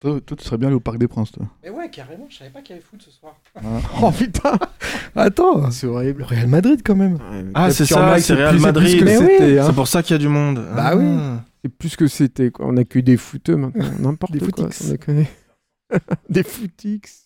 Toi, toi, tu serais bien allé au Parc des Princes, toi. Mais ouais, carrément, je savais pas qu'il y avait foot ce soir. Oh putain Attends C'est horrible. Le Real Madrid quand même Ah, c'est ça, c'est Real plus- Madrid. oui, hein. C'est pour ça qu'il y a du monde. Bah Ah. oui. C'est plus que c'était quoi. On a que des footeux maintenant. N'importe Des quoi. footix. sans déconner. des footix.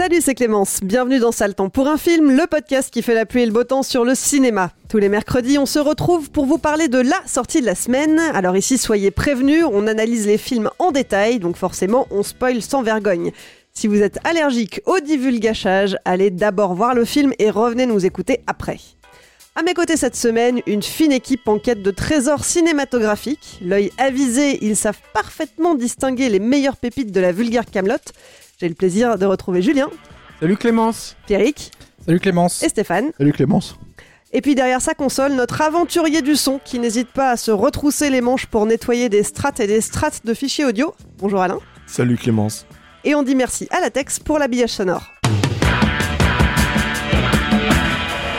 Salut, c'est Clémence. Bienvenue dans Temps pour un film, le podcast qui fait la pluie et le beau temps sur le cinéma. Tous les mercredis, on se retrouve pour vous parler de la sortie de la semaine. Alors ici, soyez prévenus, on analyse les films en détail, donc forcément, on spoil sans vergogne. Si vous êtes allergique au divulgachage, allez d'abord voir le film et revenez nous écouter après. À mes côtés cette semaine, une fine équipe en quête de trésors cinématographiques. L'œil avisé, ils savent parfaitement distinguer les meilleures pépites de la vulgaire camelote. J'ai le plaisir de retrouver Julien, Salut Clémence Pierrick Salut Clémence. et Stéphane. Salut Clémence. Et puis derrière sa console, notre aventurier du son qui n'hésite pas à se retrousser les manches pour nettoyer des strates et des strates de fichiers audio. Bonjour Alain. Salut Clémence. Et on dit merci à Latex pour l'habillage sonore.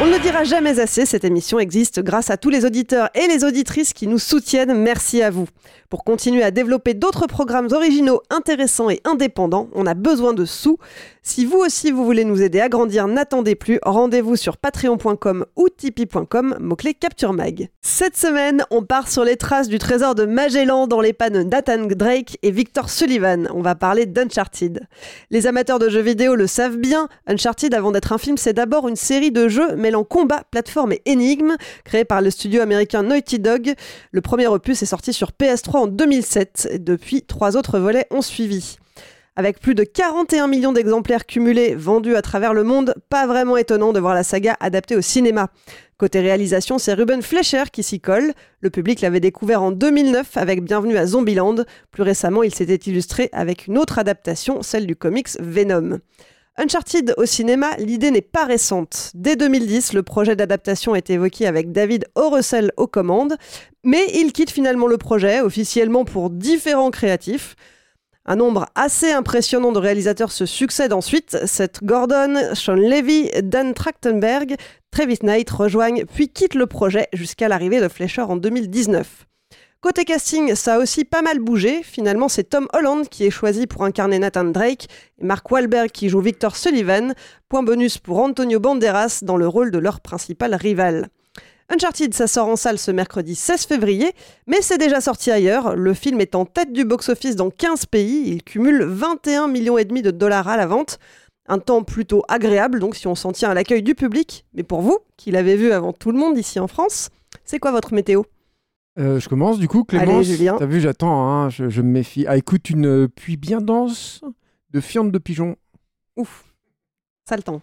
On ne le dira jamais assez, cette émission existe grâce à tous les auditeurs et les auditrices qui nous soutiennent. Merci à vous. Pour continuer à développer d'autres programmes originaux, intéressants et indépendants, on a besoin de sous. Si vous aussi vous voulez nous aider à grandir, n'attendez plus, rendez-vous sur patreon.com ou tipeee.com, mot-clé Capture Mag. Cette semaine, on part sur les traces du trésor de Magellan dans les pas de Nathan Drake et Victor Sullivan. On va parler d'Uncharted. Les amateurs de jeux vidéo le savent bien, Uncharted avant d'être un film, c'est d'abord une série de jeux mêlant combat, plateforme et énigmes, créée par le studio américain Naughty Dog. Le premier opus est sorti sur PS3 en 2007. Et depuis, trois autres volets ont suivi. Avec plus de 41 millions d'exemplaires cumulés vendus à travers le monde, pas vraiment étonnant de voir la saga adaptée au cinéma. Côté réalisation, c'est Ruben Fleischer qui s'y colle. Le public l'avait découvert en 2009 avec Bienvenue à Zombieland. Plus récemment, il s'était illustré avec une autre adaptation, celle du comics Venom. Uncharted au cinéma, l'idée n'est pas récente. Dès 2010, le projet d'adaptation est évoqué avec David O. Russell aux commandes, mais il quitte finalement le projet, officiellement pour différents créatifs. Un nombre assez impressionnant de réalisateurs se succèdent ensuite. Seth Gordon, Sean Levy, Dan Trachtenberg, Travis Knight rejoignent puis quittent le projet jusqu'à l'arrivée de Fleischer en 2019. Côté casting, ça a aussi pas mal bougé. Finalement, c'est Tom Holland qui est choisi pour incarner Nathan Drake et Mark Wahlberg qui joue Victor Sullivan. Point bonus pour Antonio Banderas dans le rôle de leur principal rival. Uncharted, ça sort en salle ce mercredi 16 février, mais c'est déjà sorti ailleurs. Le film est en tête du box-office dans 15 pays. Il cumule 21 millions et demi de dollars à la vente. Un temps plutôt agréable, donc si on s'en tient à l'accueil du public. Mais pour vous, qui l'avez vu avant tout le monde ici en France, c'est quoi votre météo? Euh, Je commence du coup, Clémence. Allez, Julien. T'as vu, j'attends, hein, je, je me méfie. Ah, écoute, une euh, pluie bien dense de fientes de pigeons. Ouf, ça le temps.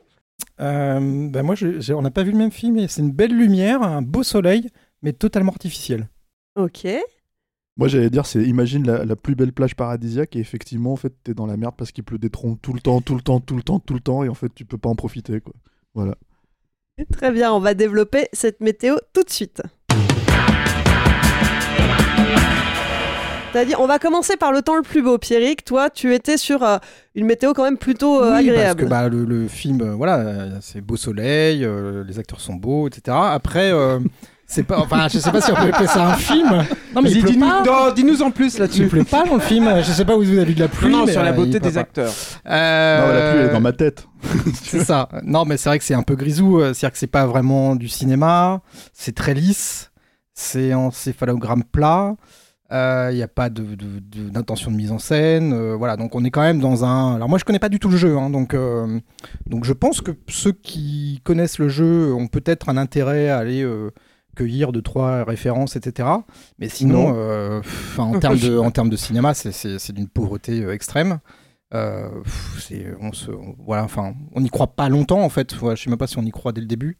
Euh, bah moi, je- on n'a pas vu le même film. et C'est une belle lumière, un beau soleil, mais totalement artificiel. Ok. Moi, j'allais dire, c'est imagine la, la plus belle plage paradisiaque et effectivement, en fait, t'es dans la merde parce qu'il pleut des troncs tout le temps, tout le temps, tout le temps, tout le temps et en fait, tu peux pas en profiter, quoi. Voilà. Très bien, on va développer cette météo tout de suite. On va commencer par le temps le plus beau, Pierrick. Toi, tu étais sur euh, une météo quand même plutôt euh, Oui, agréable. Parce que bah, le, le film, euh, voilà, euh, c'est beau soleil, euh, les acteurs sont beaux, etc. Après, euh, C'est pas, enfin, je sais pas si on peut appeler ça un film. Non, mais il dis-nous pas. non, dis-nous en plus Il là-dessus. pleut pas dans le film. Je sais pas où vous avez vu de la pluie. Non, non, mais, sur la beauté il des pas. acteurs. Euh, Non, la pluie, elle est dans ma tête. C'est ça. Non, mais c'est vrai que c'est un peu grisou. C'est-à-dire que c'est pas vraiment du cinéma. C'est très lisse. C'est en céphalogramme plat. Il n'y a pas de- de- de- d'intention de, mise en scène. euh, voilà, donc on est quand même dans un. Alors moi, je connais pas du tout le jeu, hein, donc euh, donc je pense que ceux qui connaissent le jeu ont peut-être un intérêt à aller euh, cueillir deux trois références, etc. Mais sinon, euh, pff, en termes de en termes de cinéma, c'est- d'une pauvreté euh, extrême. Euh, pff, on se on- voilà enfin on n'y croit pas longtemps en fait Ouais, je sais même pas si on y croit dès le début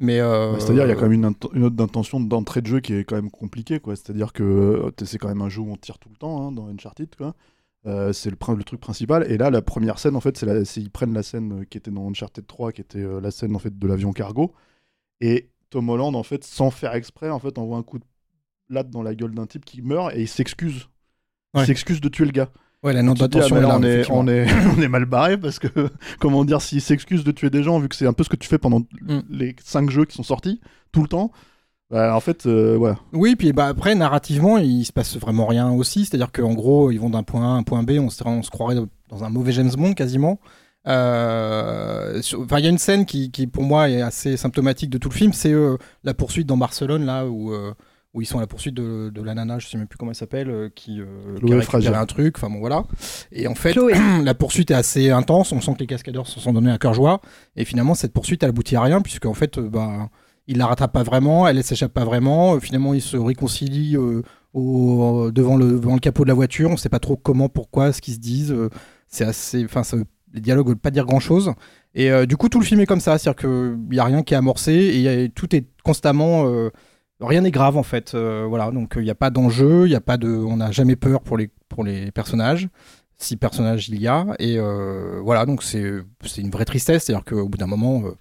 mais euh, C'est-à-dire, il y a quand même une, autre intention d'entrée de jeu qui est quand même compliquée, quoi. C'est-à-dire que euh, c'est quand même un jeu où on tire tout le temps, hein, dans Uncharted, quoi. Euh, c'est le, truc principal. Et là, la première scène, en fait, c'est ils prennent la scène qui était dans Uncharted 3, qui était la scène, en fait, de l'avion cargo. Et Tom Holland, en fait, sans faire exprès, en fait, envoie un coup de latte dans la gueule d'un type qui meurt et il s'excuse. Il s'excuse de tuer le gars. Ouais la note ah, d'attention là, on, est, on, est, on est mal barré parce que, comment dire, s'il s'excuse de tuer des gens, vu que c'est un peu ce que tu fais pendant Mm. les 5 jeux qui sont sortis, tout le temps, bah, en fait, euh, ouais. Oui, puis bah, après, narrativement, il se passe vraiment rien aussi. C'est-à-dire qu'en gros, ils vont d'un point A à un point B, on se, on se croirait dans un mauvais James Bond quasiment. Euh, il y a une scène qui, qui, pour moi, est assez symptomatique de tout le film. C'est euh, la poursuite dans Barcelone, là où, euh, où ils sont à la poursuite de, de la nana, je sais même plus comment elle s'appelle, euh, qui, euh, qui a récupéré un truc. Enfin, bon, voilà. Et en fait, Chloé. la poursuite est assez intense. On sent que les cascadeurs se sont donné un cœur joie. Et finalement, cette poursuite, elle aboutit à rien, puisque en fait, euh, bah, il la rattrape pas vraiment, elle, s'échappe pas vraiment. Euh, finalement, ils se réconcilient euh, au, devant, le, devant le capot de la voiture. On sait pas trop comment, pourquoi, ce qu'ils se disent. C'est assez, enfin, les dialogues veulent pas dire grand chose. Et euh, du coup, tout le film est comme ça, c'est-à-dire qu'il y a rien qui est amorcé et il y a- tout est constamment. Euh, rien n'est grave en fait. Euh, voilà, donc il n'y a pas d'enjeu, il a pas de, on n'a jamais peur pour les pour les personnages. Si personnages il y a et euh, voilà, donc c'est une vraie tristesse, c'est-à-dire qu'au bout d'un moment. euh,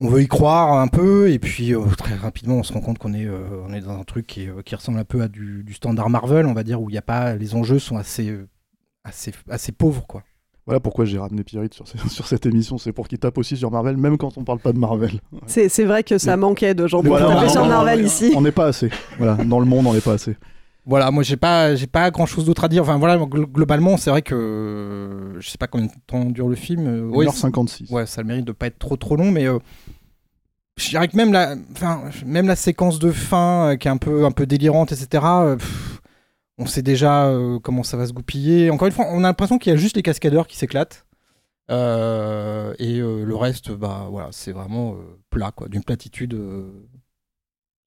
on veut y croire un peu et puis euh, très rapidement on se rend compte qu'on est, euh, on dans un truc qui, euh, ressemble un peu à du, standard Marvel, on va dire, où il y a pas, les enjeux sont assez, euh, assez, assez pauvres quoi. Voilà pourquoi j'ai ramené Pierrite sur, ce- sur cette émission, c'est pour qu'il tape aussi sur Marvel, même quand on parle pas de Marvel. C'est c'est vrai que ça manquait de gens pour Voilà, taper sur Marvel ici. On n'est pas assez. Voilà, dans le monde, on n'est pas assez. Voilà, moi j'ai pas, j'ai pas grand chose d'autre à dire. Enfin voilà, gl- globalement, c'est vrai que je sais pas combien de temps dure le film. euh, ouais, 1h56. Ouais, ça a le mérite de pas être trop trop long, mais euh, je dirais que même la, enfin, même la séquence de fin euh, qui est un peu, un peu délirante, etc. euh, pff, on sait déjà euh, comment ça va se goupiller. Encore une fois, on a l'impression qu'il y a juste les cascadeurs qui s'éclatent. Euh, et euh, le reste, bah voilà, c'est vraiment euh, plat, quoi, d'une platitude euh,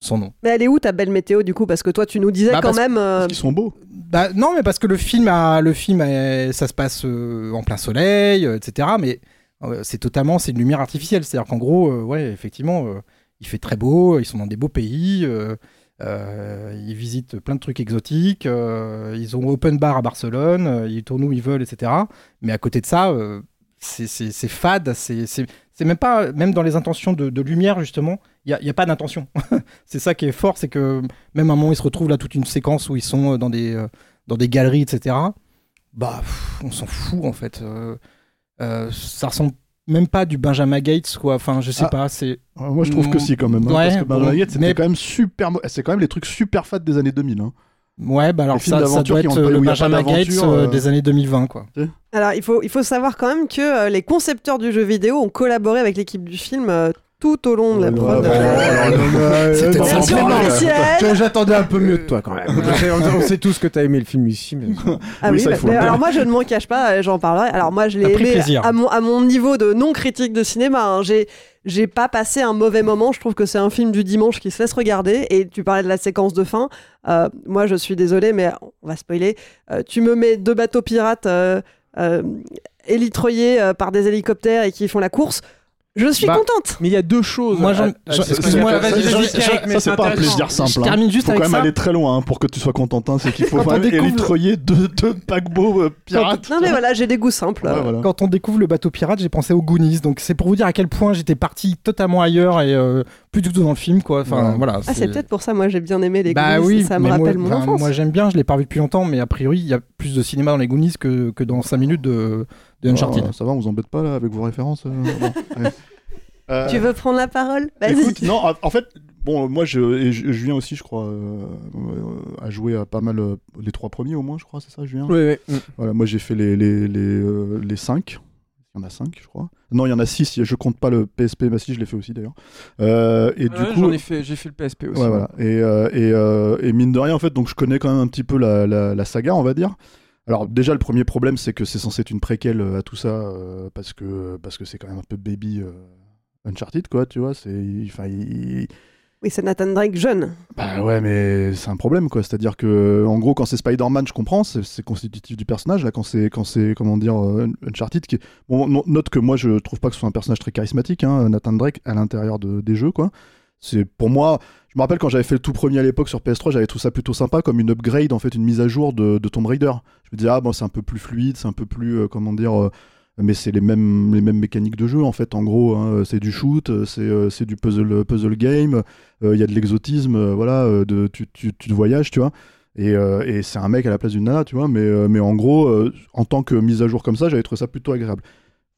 sans nom. Mais elle est où ta belle météo du coup? Parce que toi, tu nous disais Bah, quand parce- même. euh, Ils sont beaux. Bah non, mais parce que le film, a, le film, a- ça se passe euh, en plein soleil, euh, etc. Mais euh, c'est totalement, c'est une lumière artificielle. C'est-à-dire qu'en gros, euh, ouais, effectivement, euh, il fait très beau. Ils sont dans des beaux pays. Euh, ils visitent plein de trucs exotiques. euh, ils ont open bar à Barcelone. euh, ils tournent où ils veulent, etc. Mais à côté de ça, c'est- fade. C'est même pas, même dans les intentions de, lumière justement, il y a, a pas d'intention. c'est ça qui est fort, c'est que même à un moment, ils se retrouvent là toute une séquence où ils sont dans des, dans des galeries, etc. Bah, on s'en fout en fait. Ça ressemble même pas du Benjamin Gates, quoi. Enfin, je sais Ah. pas, c'est. Ouais, Moi, je trouve que si, quand même. hein, Ouais, parce que Benjamin bon, Gates, c'était mais- quand même super. C'est quand même les trucs super fat des années 2000. hein. Ouais, bah alors ça, doit être euh, le Benjamin Gates euh, euh, des années 2020, quoi. Alors, il faut, il faut savoir quand même que euh, les concepteurs du jeu vidéo ont collaboré avec l'équipe du film euh, tout au long de la prod. C'était. J'attendais un peu mieux de toi quand même. on, sait, tous que t'as aimé le film ici, mais Ah Oui, ça, bah, alors moi je ne m'en cache pas, j'en parlerai. Alors moi je l'ai aimé plaisir. à mon, à mon niveau de non critique de cinéma. hein. J'ai j'ai pas passé un mauvais moment. Je trouve que c'est un film du dimanche qui se laisse regarder. Et tu parlais de la séquence de fin. Euh, moi je suis désolée, mais on va spoiler. Euh, tu me mets deux bateaux pirates euh, euh, élitreillés euh, par des hélicoptères et qui font la course. Je suis Bah, contente. mais il y a deux choses. Moi, j'en- excuse-moi, vas-y, vas-y, c'est- pas un plaisir simple. Je hein. termine juste Faut avec quand même ça. aller très loin hein, pour que tu sois contentin. C'est qu'il faut vraiment élitreiller deux, deux paquebots euh, pirates. Non mais voilà, j'ai des goûts simples. Ouais, voilà. Quand on découvre le bateau pirate, j'ai pensé aux Goonies. Donc c'est pour vous dire à quel point j'étais parti totalement ailleurs et euh, plus du tout dans le film, quoi. Enfin, Ouais. voilà. Ah c'est peut-être pour ça moi j'ai bien aimé les Bah Goonies, oui, ça me rappelle moi, mon enfance. Moi j'aime bien, je l'ai pas revu depuis longtemps, mais a priori il y a plus de cinéma dans les Goonies que, que dans 5 minutes de, de Uncharted. Ah, ça va, on vous embête pas là avec vos références. euh, bon, ouais. Euh, Tu veux prendre la parole? Écoute, non, en- fait, bon, moi, je, Ju- Julien aussi, je crois, euh, euh, joué à pas mal euh, les trois premiers au moins, je crois, c'est ça, Julien? Oui, oui. Mm. Voilà, moi j'ai fait les, les, les, euh, les 5. Il y en a 5, je crois. Non, il y en a 6, je compte pas le PSP, bah si, je l'ai fait aussi d'ailleurs. Euh, et du Ouais, coup. j'en ai fait, j'ai fait le PSP aussi. Ouais, voilà. Et, euh, et, euh, et mine de rien, en fait, donc je connais quand même un petit peu la, la, la saga, on va dire. Alors déjà, le premier problème, c'est que c'est censé être une préquelle euh, à tout ça, euh, parce que parce que c'est quand même un peu baby euh, Uncharted, quoi, tu vois. C'est, enfin, il- Oui, c'est Nathan Drake jeune. bah ouais, mais c'est un problème, quoi. C'est-à-dire que, en gros, quand c'est Spider-Man, je comprends, c'est, c'est constitutif du personnage. Là, quand c'est, quand c'est, comment dire, Uncharted, qui... bon, no- note que moi, je trouve pas que ce soit un personnage très charismatique, hein, Nathan Drake, à l'intérieur de- des jeux, quoi. C'est pour moi, je me rappelle quand j'avais fait le tout premier à l'époque sur PS3, j'avais trouvé ça plutôt sympa comme une upgrade, en fait, une mise à jour de, Tomb Raider. Je me disais, ah bon, c'est un peu plus fluide, c'est un peu plus, euh, comment dire, euh, mais c'est les mêmes, les mêmes mécaniques de jeu, en fait, en gros. hein. c'est du shoot, euh, c'est, euh, du puzzle, puzzle game, il y a de l'exotisme, voilà, de, tu, tu, tu te voyages, tu vois. Et, et c'est un mec à la place d'une nana, tu vois, mais, mais en gros, en tant que mise à jour comme ça, j'avais trouvé ça plutôt agréable.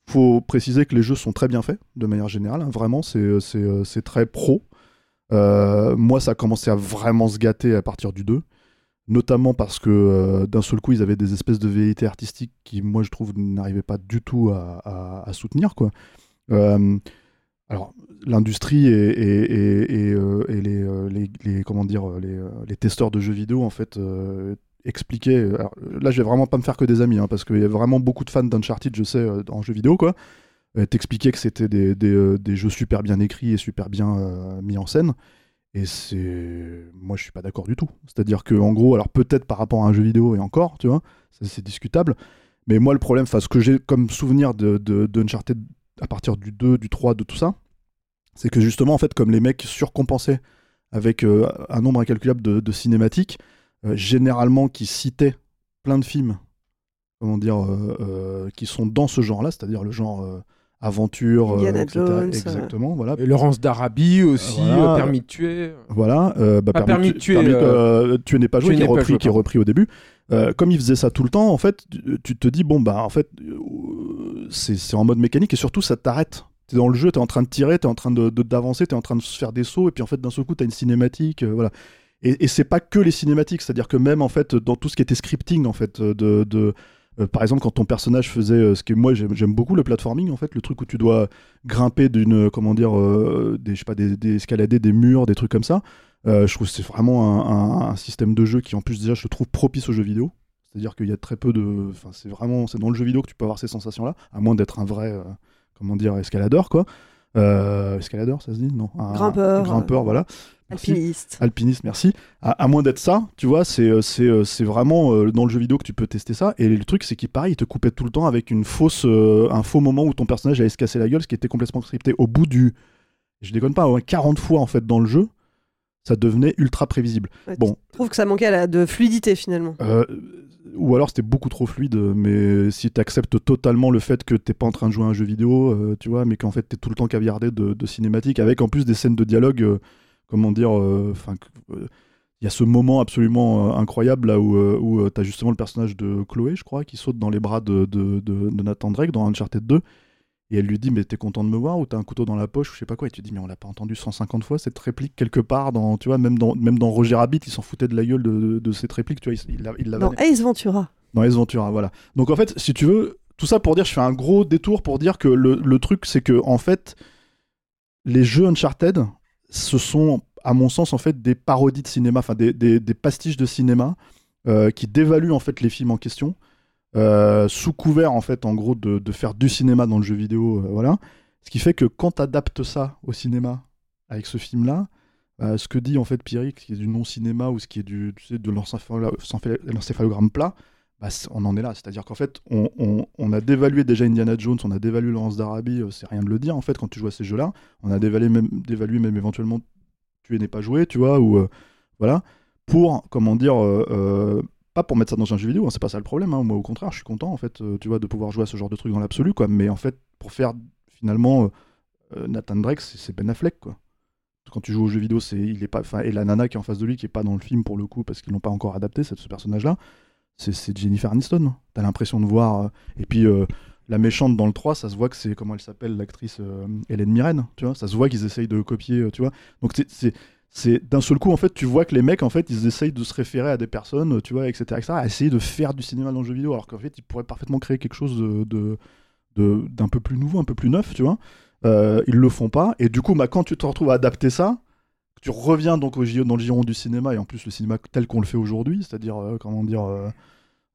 Faut préciser que les jeux sont très bien faits, de manière générale, hein, vraiment, c'est très pro. Euh, moi, ça a commencé à vraiment se gâter à partir du 2, notamment parce que euh, d'un seul coup, ils avaient des espèces de vérité artistique qui, moi, je trouve, n'arrivaient pas du tout à, soutenir, quoi. Euh, alors, l'industrie et, les, comment dire, les, testeurs de jeux vidéo, en fait, expliquaient. là, je vais vraiment pas me faire que des amis, hein, parce qu'il y a vraiment beaucoup de fans d'Uncharted, je sais, en jeux vidéo, quoi. T'expliquaient que c'était des, euh, des jeux super bien écrits et super bien euh, mis en scène. Et c'est. Moi, je suis pas d'accord du tout. C'est-à-dire que, en gros, alors peut-être par rapport à un jeu vidéo et encore, tu vois, c'est discutable. Mais moi, le problème, ce que j'ai comme souvenir de, de, d'Uncharted à partir du 2, du 3, de tout ça, c'est que justement, en fait, comme les mecs surcompensaient avec euh, un nombre incalculable de, cinématiques, généralement qui citaient plein de films, comment dire, qui sont dans ce genre-là, c'est-à-dire le genre aventure, euh, Indiana etc. Jones, Exactement, voilà. Et Laurence d'Arabie aussi, Voilà. euh, Permis de tuer. Voilà, euh, bah, Pas permis de tuer, permis- euh, euh, tuer n'est pas joué, qui est repris, joué, qui est pardon. repris au début. Euh, comme il faisait ça tout le temps, en fait, tu, tu te dis bon bah en fait euh, c'est c'est en mode mécanique et surtout ça t'arrête. T'es dans le jeu, t'es en train de tirer, t'es en train de de- d'avancer, t'es en train de se faire des sauts et puis en fait d'un seul coup t'as une cinématique, euh, voilà. Et, et c'est pas que les cinématiques, c'est-à-dire que même en fait dans tout ce qui était scripting en fait de, de euh, par exemple, quand ton personnage faisait euh, ce que moi j'aime beaucoup le platforming, en fait, le truc où tu dois grimper d'une, comment dire, euh, des, je sais pas, des, des escalader des murs, des trucs comme ça. euh, je trouve que c'est vraiment un, un- un système de jeu qui, en plus, déjà, je le trouve propice aux jeux vidéo. C'est-à-dire qu'il y a très peu de, enfin, c'est vraiment, c'est dans le jeu vidéo que tu peux avoir ces sensations-là, à moins d'être un vrai, euh, comment dire, escaladeur, quoi. Euh, escaladeur, ça se dit? Non. Un- Grimpeur. Grimpeur, voilà. Merci. Alpiniste. Alpiniste, merci. À, à moins d'être ça, tu vois, c'est euh, c'est euh, c'est vraiment euh, dans le jeu vidéo que tu peux tester ça. Et le truc, c'est qu'il pareil, il te coupait tout le temps avec une fausse, euh, un faux moment où ton personnage allait se casser la gueule, ce qui était complètement scripté. Au bout du, je déconne pas, ouais, 40 fois en fait dans le jeu, ça devenait ultra prévisible. Ouais, Bon, Je trouve que ça manquait de fluidité finalement. euh, ou alors c'était beaucoup trop fluide, mais si tu acceptes totalement le fait que t'es pas en train de jouer à un jeu vidéo, tu vois, mais qu'en fait t'es tout le temps caviardé de, de cinématiques, avec en plus des scènes de dialogue, comment dire, enfin, il y a ce moment absolument euh, incroyable là où, euh, où tu as justement le personnage de Chloé, je crois, qui saute dans les bras de, de, de- de Nathan Drake dans Uncharted 2. Et elle lui dit, mais t'es content de me voir ou t'as un couteau dans la poche ou je sais pas quoi. Et tu dis, mais on l'a pas entendu 150 fois cette réplique quelque part dans, tu vois, même dans, même dans Roger Rabbit, il s'en foutait de la gueule de, de- cette réplique, tu vois, il, il l'a- il l'avait Dans Ace Ventura. dans Ace Ventura, voilà. Donc en fait, si tu veux, tout ça pour dire, je fais un gros détour pour dire que le, le truc, c'est que en fait, les jeux Uncharted, ce sont, à mon sens, en fait, des parodies de cinéma, enfin des, des- pastiches de cinéma euh, qui dévaluent en fait les films en question, euh, sous couvert en fait, en gros, de, faire du cinéma dans le jeu vidéo, euh, voilà. Ce qui fait que quand tu adaptes ça au cinéma avec ce film-là, bah, ce que dit en fait Pierrick, ce qui est du non-cinéma ou ce qui est du, tu de l'encéphalo- l'encéphalogramme plat, on en est là. C'est-à-dire qu'en fait, on, a dévalué déjà Indiana Jones, on a dévalué Laurence d'Arabie, euh, c'est rien de le dire en fait quand tu joues à ces jeux-là. On a dévalué même, dévalué éventuellement Tu n'es pas joué, tu vois, ou euh, voilà, pour, comment dire, euh, pas pour mettre ça dans un jeu vidéo, hein, c'est pas ça le problème. hein. Moi, au contraire, je suis content en fait, tu vois, de pouvoir jouer à ce genre de truc dans l'absolu. Mais en fait, pour faire finalement Nathan Drake, c'est Ben Affleck, quoi quand tu joues aux jeux vidéo, c'est il est pas, et la nana qui est en face de lui, qui est pas dans le film pour le coup, parce qu'ils l'ont pas encore adapté, ce personnage-là, c'est- Jennifer Aniston. T'as l'impression de voir, euh, et puis euh, la méchante dans le 3, ça se voit que c'est comment elle s'appelle, l'actrice euh, Hélène Mirren, tu vois, ça se voit qu'ils essayent de copier, tu vois? Donc c'est- d'un seul coup en fait tu vois que les mecs en fait ils essayent de se référer à des personnes tu vois etc etc à essayer de faire du cinéma dans le jeu vidéo alors qu'en fait ils pourraient parfaitement créer quelque chose de- d'un peu plus nouveau un peu plus neuf tu vois? Euh, ils le font pas et du coup bah, quand tu te retrouves à adapter ça tu reviens donc au, dans le giron du cinéma et en plus le cinéma tel qu'on le fait aujourd'hui c'est-à-dire euh, comment dire euh,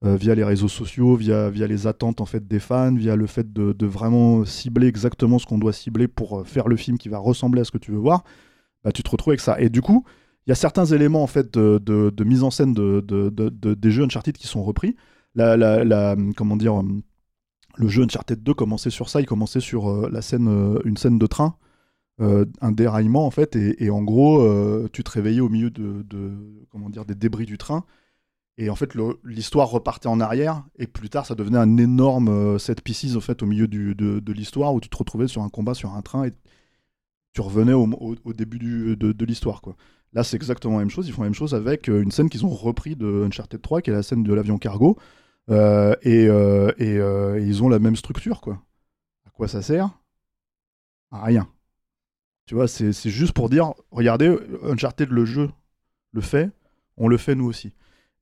euh, via les réseaux sociaux, via, via les attentes en fait des fans, via le fait de, vraiment cibler exactement ce qu'on doit cibler pour faire le film qui va ressembler à ce que tu veux voir, bah, tu te retrouves avec ça. Et du coup, il y a certains éléments en fait de, mise en scène de, de- de- de- des jeux Uncharted qui sont repris. La, comment dire, le jeu Uncharted 2 commençait sur ça, il commençait sur la scène, une scène de train, euh, un déraillement en fait, et, en gros, euh, tu te réveillais au milieu de, comment dire, des débris du train. Et en fait, l'histoire repartait en arrière, et plus tard, ça devenait un énorme euh, set pieces au fait au milieu du- de, l'histoire où tu te retrouvais sur un combat sur un train et tu revenais au, au- début du- de, l'histoire. quoi. Là, c'est exactement la même chose. Ils font la même chose avec une scène qu'ils ont repris de Uncharted 3, qui est la scène de l'avion cargo, et, et, et ils ont la même structure. quoi. À quoi ça sert? À rien. Tu vois, c'est c'est juste pour dire, regardez, Uncharted, le jeu, le fait, on le fait nous aussi.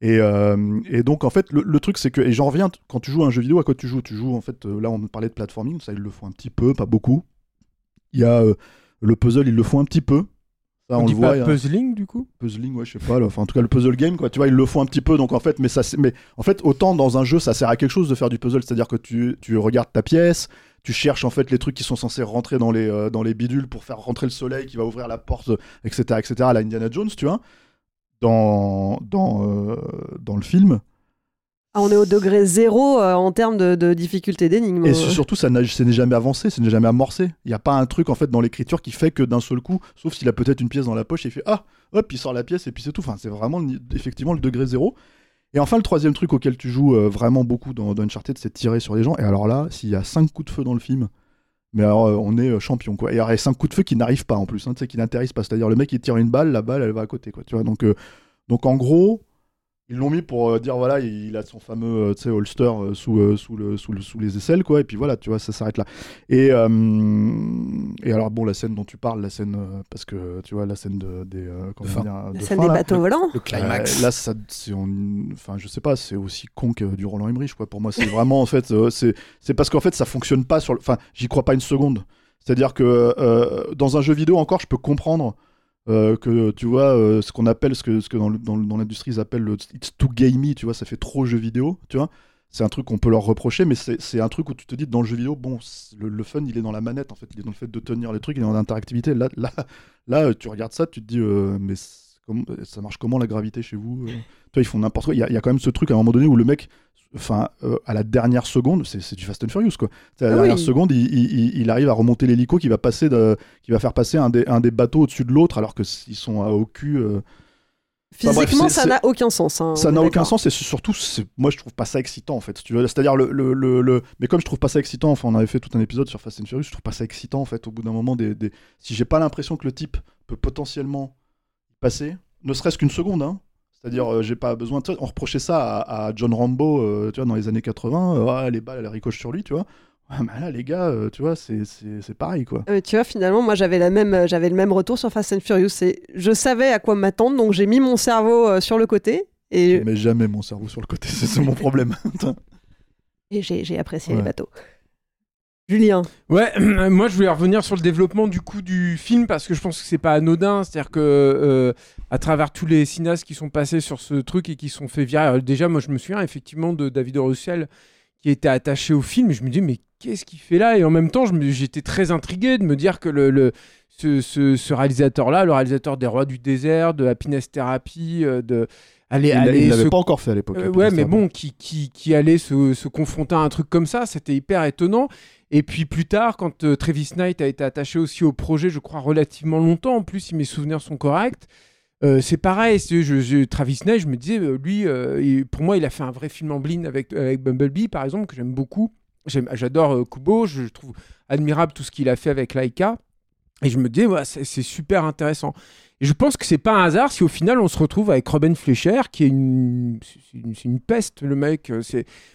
Et, euh, et donc en fait le, le truc c'est que et j'en reviens quand tu joues à un jeu vidéo à quoi tu joues? Tu joues en fait euh, là on parlait de platforming ça ils le font un petit peu pas beaucoup il y a euh, le puzzle ils le font un petit peu ça On on, dit le voit pas a- puzzling du coup? Puzzling ouais je sais pas là. enfin en tout cas le puzzle game quoi tu vois ils le font un petit peu donc en fait mais ça c'est- mais en fait autant dans un jeu ça sert à quelque chose de faire du puzzle c'est à dire que tu, tu regardes ta pièce tu cherches en fait les trucs qui sont censés rentrer dans les, euh, dans les bidules pour faire rentrer le soleil qui va ouvrir la porte etc etc à la Indiana Jones tu vois dans dans euh, dans le film Ah, on est au degré zéro euh, en termes de, de difficulté d'énigme. Et surtout, ça n'est jamais avancé, ça n'est jamais amorcé. Il n'y a pas un truc en fait dans l'écriture qui fait que d'un seul coup, sauf s'il a peut-être une pièce dans la poche, il fait ah, hop, il sort la pièce et puis c'est tout. Enfin, c'est vraiment effectivement le degré zéro. Et enfin, le troisième truc auquel tu joues euh, vraiment beaucoup dans, Uncharted, c'est de tirer sur les gens. Et alors là, s'il y a cinq coups de feu dans le film, mais alors euh, on est euh, champion quoi. Et alors, il y a cinq coups de feu qui n'arrivent pas en plus, hein, qui n'atterrissent pas. C'est-à-dire le mec il tire une balle, la balle elle va à côté quoi. Tu vois, donc donc en gros. Ils l'ont mis pour euh, dire voilà, il a son fameux euh, holster euh, sous, euh, sous, le, sous, le- sous les aisselles, quoi, et puis voilà, tu vois, ça s'arrête là. Et, euh, et alors, bon, la scène dont tu parles, la scène, euh, parce que tu vois, la scène de, des. euh, fin. dire, La de scène fin, des là. bateaux volants Le climax. Euh, là, ça, c'est enfin, je sais pas, c'est aussi con que du Roland Emmerich, quoi. Pour moi, c'est vraiment en fait, euh, c'est, c'est parce qu'en fait, ça fonctionne pas sur, enfin, j'y crois pas une seconde. C'est-à-dire que euh, dans un jeu vidéo encore, je peux comprendre euh, que tu vois euh, ce qu'on appelle, ce que, ce que dans, dans, l'industrie ils appellent le it's too gamey, tu vois, ça fait trop jeu vidéo, tu vois. C'est un truc qu'on peut leur reprocher, mais c'est, un truc où tu te dis dans le jeu vidéo, bon, le, fun il est dans la manette en fait, il est dans le fait de tenir les trucs, il est dans l'interactivité. Là, là, là, tu regardes ça, tu te dis, euh, mais ça marche comment la gravité chez vous Tu vois, ils font n'importe quoi. Il y a quand même ce truc à un moment donné où le mec, enfin, euh, à la dernière seconde, c'est, du Fast and Furious quoi. À la Ah dernière oui. seconde, il, il- il- il arrive à remonter l'hélico qui va passer, de, qui va faire passer un des, un des bateaux au-dessus de l'autre, alors que ils sont à- au cul. euh, Enfin, bref, Physiquement, ça n'a aucun sens. hein, ça n'a aucun sens et surtout, moi je trouve pas ça excitant en fait. C'est-à-dire le, le, le, le- mais comme je trouve pas ça excitant, enfin on avait fait tout un épisode sur Fast and Furious, je trouve pas ça excitant en fait. Au bout d'un moment, des, des- si j'ai pas l'impression que le type peut potentiellement passer, ne serait-ce qu'une seconde, hein. C'est-à-dire, euh, j'ai pas besoin. sais, On reprochait ça à, à John Rambo, euh, tu vois, dans les années 80. euh, Ah, les balles, elles ricochent sur lui, tu vois. Ouais, mais là, les gars, tu vois, c'est- c'est c'est pareil, quoi. Tu vois, finalement, moi, j'avais la même, j'avais le même retour sur Fast and Furious. Je savais à quoi m'attendre, donc j'ai mis mon cerveau sur le côté et, Je mets jamais mon cerveau sur le côté, c'est mon problème. et j'ai, j'ai apprécié Ouais. les bateaux. Julien, Ouais, moi je voulais revenir sur le développement du coup du film parce que je pense que c'est pas anodin, c'est-à-dire que euh, à travers tous les cinéastes qui sont passés sur ce truc et qui sont fait virer, alors déjà moi je me souviens effectivement de David Russell qui était attaché au film, et je me dis mais qu'est-ce qu'il fait là? Et en même temps j'étais très intrigué de me dire que le, le- ce, ce- ce réalisateur-là, le réalisateur des Rois du désert, de Happiness Therapy, euh, de aller Il l'a- aller il l'avait se pas encore fait à l'époque. euh, ouais, mais bon, qui, qui, qui allait se, se confronter à un truc comme ça, c'était hyper étonnant. Et puis plus tard, quand euh, Travis Knight a été attaché aussi au projet, je crois relativement longtemps, en plus, si mes souvenirs sont corrects, euh, c'est pareil. Je, Travis Knight, je me disais, euh, lui, pour moi, il a fait un vrai film en blind avec, Bumblebee, par exemple, que j'aime beaucoup. J'adore Kubo, je trouve admirable tout ce qu'il a fait avec Laika. Et je me dis, ouais, c'est super intéressant. Et je pense que c'est pas un hasard si au final on se retrouve avec Robin Fleischer, qui est une, peste, le mec. euh,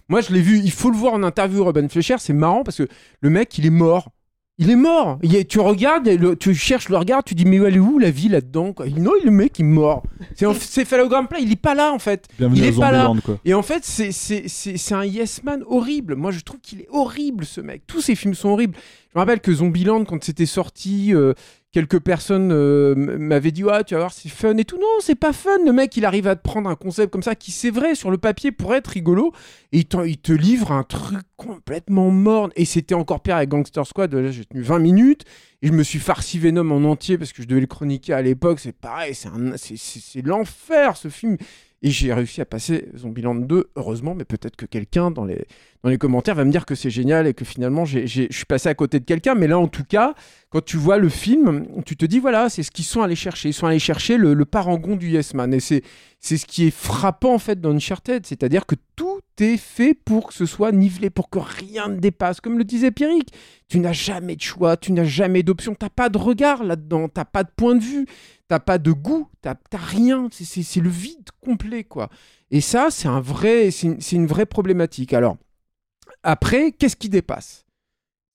moi je l'ai vu, il faut le voir en interview, Robin Fleischer, c'est marrant parce que le mec il est mort. Il est mort. Il est- tu regardes, et le- tu cherches le regard, tu dis mais elle est où la vie là-dedans quoi? Il- Non, le mec il est mort. C'est un céphalogramme plat, il est pas là en fait. Bienvenue il est pas là. Quoi. Et en fait, c'est un yes man horrible. Moi, je trouve qu'il est horrible, ce mec. Tous ses films sont horribles. Je me rappelle que Zombieland, quand c'était sorti, euh, quelques personnes euh, m'avaient dit Ah, tu vas voir, c'est fun et tout. Non, c'est pas fun. Le mec, il arrive à te prendre un concept comme ça qui, c'est vrai, sur le papier, pourrait être rigolo. Et il, il te livre un truc complètement morne. Et c'était encore pire avec Gangster Squad. Là, j'ai tenu 20 minutes. Et je me suis farci Venom en entier parce que je devais le chroniquer à l'époque. C'est pareil, c'est l'enfer ce film. Et j'ai réussi à passer Zombieland 2, heureusement, mais peut-être que quelqu'un dans les, dans les commentaires va me dire que c'est génial et que finalement je suis passé à côté de quelqu'un. Mais là, en tout cas, quand tu vois le film, tu te dis voilà, c'est ce qu'ils sont allés chercher. Ils sont allés chercher le, le parangon du Yes Man. Et c'est ce qui est frappant en fait dans Uncharted. C'est-à-dire que fait pour que ce soit nivelé, pour que rien ne dépasse. Comme le disait Pierrick, tu n'as jamais de choix, tu n'as jamais d'option, t'as pas de regard là-dedans, t'as pas de point de vue, t'as pas de goût, t'as rien. C'est- le vide complet, quoi. Et ça, c'est un vrai, c'est une vraie problématique. Alors, après, qu'est-ce qui dépasse?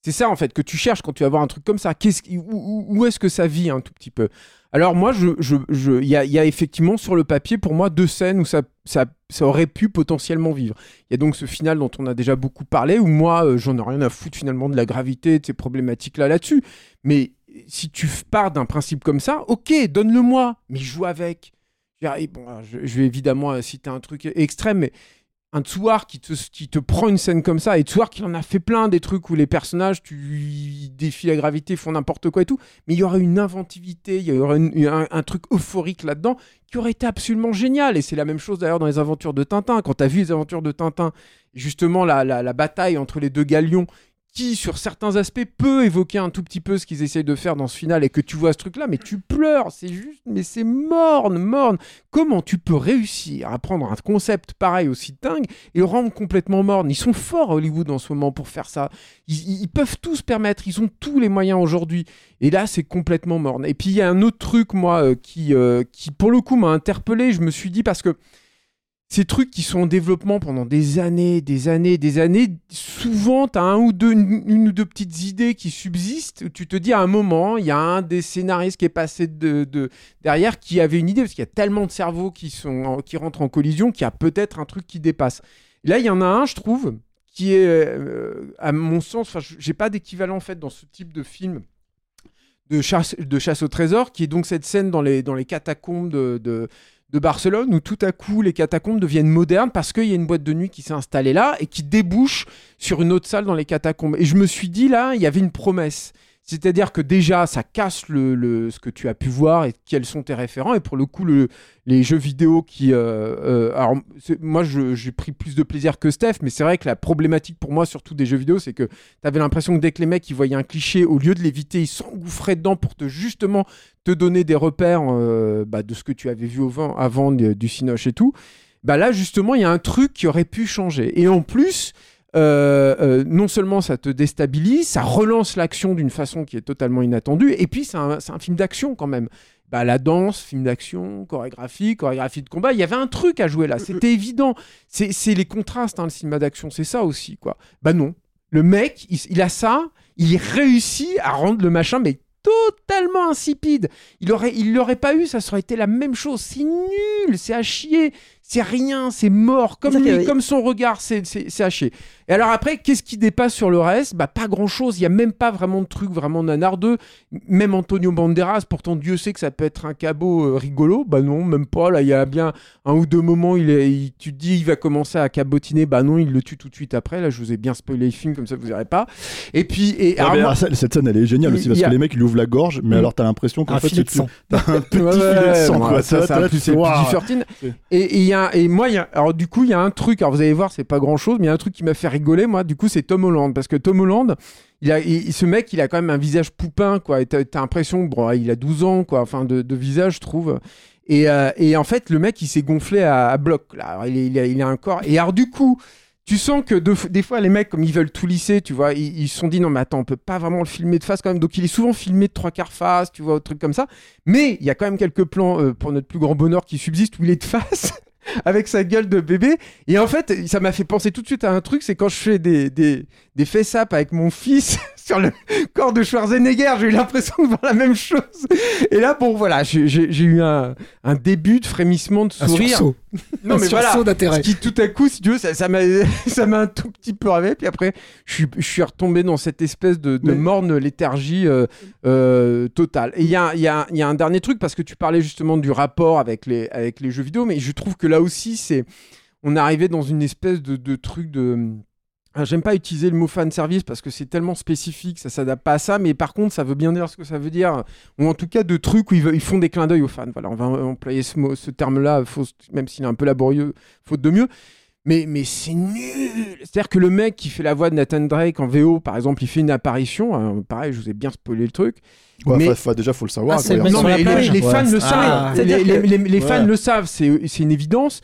C'est ça, en fait, que tu cherches quand tu vas voir un truc comme ça. Qu'est-ce où où- est-ce que ça vit un tout petit peu? Alors, moi, je, je, je- y, a, y a effectivement sur le papier, pour moi, deux scènes où ça, ça, ça aurait pu potentiellement vivre. Il y a donc ce final dont on a déjà beaucoup parlé, où moi, euh, j'en ai rien à foutre finalement de la gravité, de ces problématiques-là là-dessus. Mais si tu pars d'un principe comme ça, ok, donne-le-moi, mais joue avec. Je vais évidemment euh, citer un truc extrême, mais un Tsuar qui te, qui te prend une scène comme ça, et Tsuar qui en a fait plein, des trucs où les personnages, tu défient la gravité, font n'importe quoi et tout, mais il y aurait une inventivité, il y aurait un, truc euphorique là-dedans qui aurait été absolument génial. Et c'est la même chose d'ailleurs dans les aventures de Tintin. Quand tu as vu les aventures de Tintin, justement la bataille entre les deux galions, qui sur certains aspects peut évoquer un tout petit peu ce qu'ils essayent de faire dans ce final et que tu vois ce truc là mais tu pleures c'est juste mais c'est morne morne. Comment tu peux réussir à prendre un concept pareil aussi dingue et le rendre complètement morne? Ils sont forts à Hollywood en ce moment pour faire ça. Ils, peuvent tous se permettre ils ont tous les moyens aujourd'hui. Et là c'est complètement morne. Et puis il y a un autre truc moi euh, qui euh, qui pour le coup m'a interpellé. Je me suis dit parce que ces trucs qui sont en développement pendant des années, des années, des années, souvent, tu as un ou deux, une, ou deux petites idées qui subsistent. Tu te dis à un moment, il y a un des scénaristes qui est passé de, de- derrière qui avait une idée, parce qu'il y a tellement de cerveaux qui, sont qui rentrent en collision qu'il y a peut-être un truc qui dépasse. Là, il y en a un, je trouve, qui est, euh, à mon sens, j'ai pas d'équivalent en fait dans ce type de film de chasse, au trésor, qui est donc cette scène dans les, catacombes de, de Barcelone, où tout à coup les catacombes deviennent modernes parce qu'il y a une boîte de nuit qui s'est installée là et qui débouche sur une autre salle dans les catacombes. Et je me suis dit là, il y avait une promesse. C'est-à-dire que déjà, ça casse le, le- ce que tu as pu voir et quels sont tes référents. Et pour le coup, le- les jeux vidéo qui... euh, euh, alors, moi, j'ai pris plus de plaisir que Steph, mais c'est vrai que la problématique pour moi, surtout des jeux vidéo, c'est que tu avais l'impression que dès que les mecs ils voyaient un cliché, au lieu de l'éviter, ils s'engouffraient dedans pour te justement te donner des repères euh, bah, de ce que tu avais vu au vent, avant de- du Cinoche et tout. Bah là, justement, il y a un truc qui aurait pu changer. Et en plus, euh, euh, non seulement ça te déstabilise, ça relance l'action d'une façon qui est totalement inattendue, et puis c'est un, film d'action quand même. Bah, la danse, film d'action, chorégraphie, chorégraphie de combat, il y avait un truc à jouer là, c'était évident. C'est c'est les contrastes, hein, le cinéma d'action, c'est ça aussi, quoi. Bah non, le mec, il, il a ça, il réussit à rendre le machin, mais totalement insipide. Il aurait, il l'aurait pas eu, ça aurait été la même chose. C'est nul, c'est à chier, c'est rien, c'est mort, comme lui, que- comme son regard, c'est chier. Et alors après, qu'est-ce qui dépasse sur le reste? Bah pas grand-chose. Il y a même pas vraiment de truc vraiment nanardeux. Même Antonio Banderas, pourtant Dieu sait que ça peut être un cabot euh, rigolo. Bah non, même pas. Là, il y a bien un ou deux moments, il est, il- tu te dis, il va commencer à cabotiner. Bah non, il le tue tout de suite après. Là, je vous ai bien spoilé le film, comme ça vous verrez pas. Et puis, et Ouais, alors, mais moi- alors, ça- cette scène elle est géniale aussi parce a- que les mecs ils lui ouvrent la gorge mais Mm. alors t'as l'impression qu'en fait t'as un petit Ouais, filet de sang ouais, quoi. ça, T'as- ça, tu c'est fais, waouh. PG-13. C'est- Et, moi, alors du coup, il y a un truc, alors vous allez voir, c'est pas grand chose, mais il y a un truc qui m'a fait rigoler, moi, du coup, c'est Tom Holland. Parce que Tom Holland, il a, ce mec, il a quand même un visage poupin, quoi. Et t'as l'impression, bon, il a 12 ans, quoi, enfin, de, de visage, je trouve. Et, euh, et en fait, le mec, il s'est gonflé à, bloc, là. Il, a, il a un corps. Et alors, du coup, tu sens que de- des fois, les mecs, comme ils veulent tout lisser, tu vois, ils se sont dit, non, mais attends, on peut pas vraiment le filmer de face quand même. Donc, il est souvent filmé de trois quarts face, tu vois, truc comme ça. Mais il y a quand même quelques plans, euh, pour notre plus grand bonheur, qui subsistent où il est de face. Avec sa gueule de bébé. Et en fait, ça m'a fait penser tout de suite à un truc, c'est quand je fais des, des, des face-up avec mon fils sur le corps de Schwarzenegger. J'ai eu l'impression de voir la même chose. Et là, bon, voilà, j'ai- eu un, un début de frémissement de Un sourire. sursaut. Non, Un mais voilà. d'intérêt. Ce qui, tout à coup, si tu veux, ça m'a ça un tout petit peu rêvé. Puis après, je suis, je suis retombé dans cette espèce de, morne léthargie euh, euh, totale. Et il y a, il y, a, il y a un dernier truc, parce que tu parlais justement du rapport avec les, avec les jeux vidéo, mais je trouve que là aussi, c'est on est arrivé dans une espèce de, de truc de. Ah, J'aime pas utiliser le mot fan service parce que c'est tellement spécifique, ça s'adapte pas à ça, mais par contre, ça veut bien dire ce que ça veut dire, ou en tout cas de trucs où ils, font des clins d'œil aux fans. Voilà, on va employer ce, mot, ce terme-là, même s'il est un peu laborieux, faute de mieux. Mais, mais c'est nul C'est-à-dire que le mec qui fait la voix de Nathan Drake en VO, par exemple, il fait une apparition, hein, pareil, je vous ai bien spoilé le truc. Ouais, mais... fa- fa- déjà, faut le savoir. Ah, quoi. le Non, mais les, fans Ouais. le Ah. savent. C'est-à-dire Les, que- les- les- les fans le savent, c'est c'est une évidence.